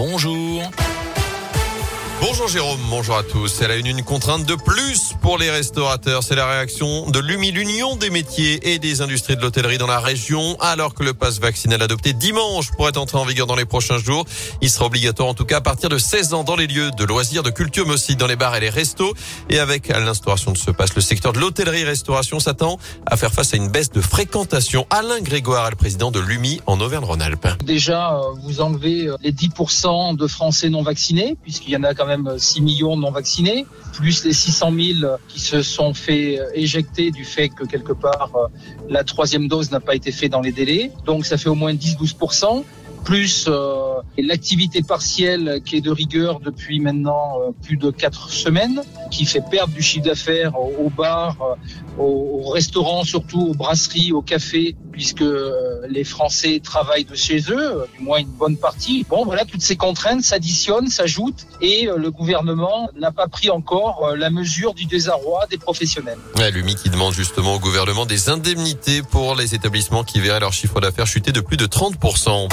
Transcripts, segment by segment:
bonjour. Bonjour Jérôme, bonjour à tous. Elle a une, une contrainte de plus pour les restaurateurs. C'est la réaction de l'UMI, l'Union des métiers et des industries de l'hôtellerie dans la région, alors que le pass vaccinal adopté dimanche pourrait entrer en vigueur dans les prochains jours. Il sera obligatoire en tout cas à partir de 16 ans dans les lieux de loisirs, de culture, mais aussi dans les bars et les restos. Et avec l'instauration de ce pass, le secteur de l'hôtellerie-restauration s'attend à faire face à une baisse de fréquentation. Alain Grégoire le président de l'UMI en Auvergne-Rhône-Alpes. Déjà, euh, vous enlevez euh, les 10% de Français non vaccinés, puisqu'il y en a quand même 6 millions non vaccinés, plus les 600 000 qui se sont fait éjecter du fait que quelque part la troisième dose n'a pas été faite dans les délais. Donc ça fait au moins 10-12% plus euh, l'activité partielle qui est de rigueur depuis maintenant euh, plus de quatre semaines, qui fait perdre du chiffre d'affaires aux bars, euh, aux restaurants, surtout aux brasseries, aux cafés, puisque les Français travaillent de chez eux, du moins une bonne partie. Bon, voilà, toutes ces contraintes s'additionnent, s'ajoutent, et le gouvernement n'a pas pris encore la mesure du désarroi des professionnels. Ouais, L'UMI qui demande justement au gouvernement des indemnités pour les établissements qui verraient leur chiffre d'affaires chuter de plus de 30%.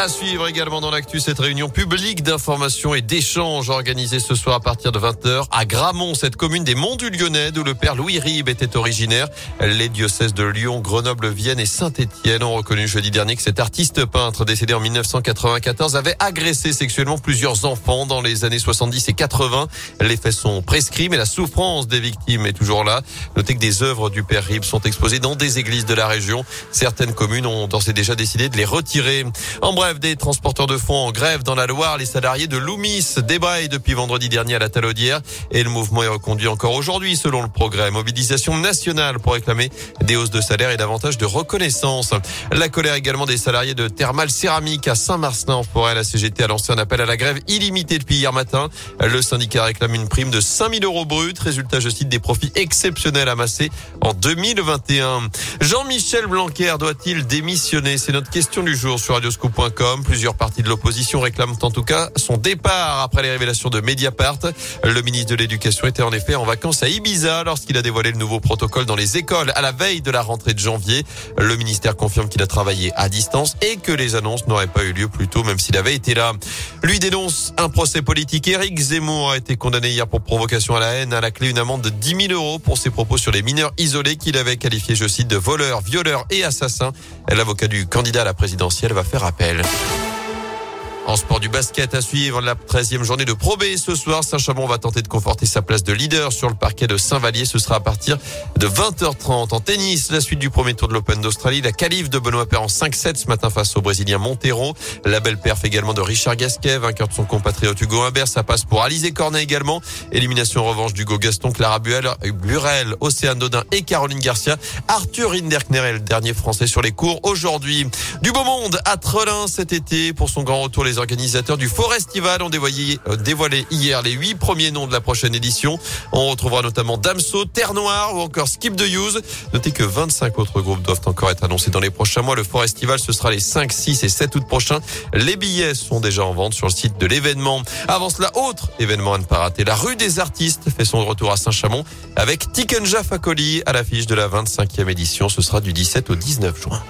À suivre également dans l'actu cette réunion publique d'information et d'échange organisée ce soir à partir de 20h à Gramont, cette commune des Monts du Lyonnais d'où le père Louis Ribes était originaire. Les diocèses de Lyon, Grenoble, Vienne et Saint-Étienne ont reconnu jeudi dernier que cet artiste peintre décédé en 1994 avait agressé sexuellement plusieurs enfants dans les années 70 et 80. Les faits sont prescrits mais la souffrance des victimes est toujours là. Notez que des œuvres du père Ribes sont exposées dans des églises de la région. Certaines communes ont d'ores et déjà décidé de les retirer. En bref, des transporteurs de fonds en grève dans la Loire. Les salariés de Loomis débraillent depuis vendredi dernier à la Talaudière et le mouvement est reconduit encore aujourd'hui selon le progrès. Mobilisation nationale pour réclamer des hausses de salaire et davantage de reconnaissance. La colère également des salariés de Thermal Céramique à Saint-Marcelin en forêt. La CGT a lancé un appel à la grève illimitée depuis hier matin. Le syndicat réclame une prime de 5000 euros brut. Résultat, je cite, des profits exceptionnels amassés en 2021. Jean-Michel Blanquer doit-il démissionner? C'est notre question du jour sur radioscoop.com. Plusieurs partis de l'opposition réclament en tout cas son départ après les révélations de Mediapart. Le ministre de l'Éducation était en effet en vacances à Ibiza lorsqu'il a dévoilé le nouveau protocole dans les écoles à la veille de la rentrée de janvier. Le ministère confirme qu'il a travaillé à distance et que les annonces n'auraient pas eu lieu plus tôt même s'il avait été là. Lui dénonce un procès politique. Éric Zemmour a été condamné hier pour provocation à la haine. À la clé, une amende de 10 000 euros pour ses propos sur les mineurs isolés qu'il avait qualifiés, je cite, de voleurs, violeurs et assassins. L'avocat du candidat à la présidentielle va faire appel. Angeles. En sport du basket à suivre, la 13e journée de Pro B ce soir. Saint-Chamond va tenter de conforter sa place de leader sur le parquet de Saint-Vallier. Ce sera à partir de 20h30. En tennis, la suite du premier tour de l'Open d'Australie. La qualif de Benoît Paire en 5-7 ce matin face au Brésilien Montero. La belle perf également de Richard Gasquet, vainqueur de son compatriote Hugo Humbert. Ça passe pour Alizé Cornet également. Élimination en revanche d'Hugo Gaston, Clara Buel, Burel, Océane Dodin et Caroline Garcia. Arthur Hinderkner est le dernier français sur les cours aujourd'hui. Du beau monde à Trelin cet été pour son grand retour. Les organisateurs du Forestival ont dévoilé, euh, dévoilé hier les huit premiers noms de la prochaine édition. On retrouvera notamment Damso, Terre Noire ou encore Skip the Use. Notez que 25 autres groupes doivent encore être annoncés dans les prochains mois. Le Forestival, ce sera les 5, 6 et 7 août prochains. Les billets sont déjà en vente sur le site de l'événement. Avant cela, autre événement à ne pas rater. La rue des artistes fait son retour à Saint-Chamond avec Tikenja Fakoli à l'affiche de la 25e édition. Ce sera du 17 au 19 juin.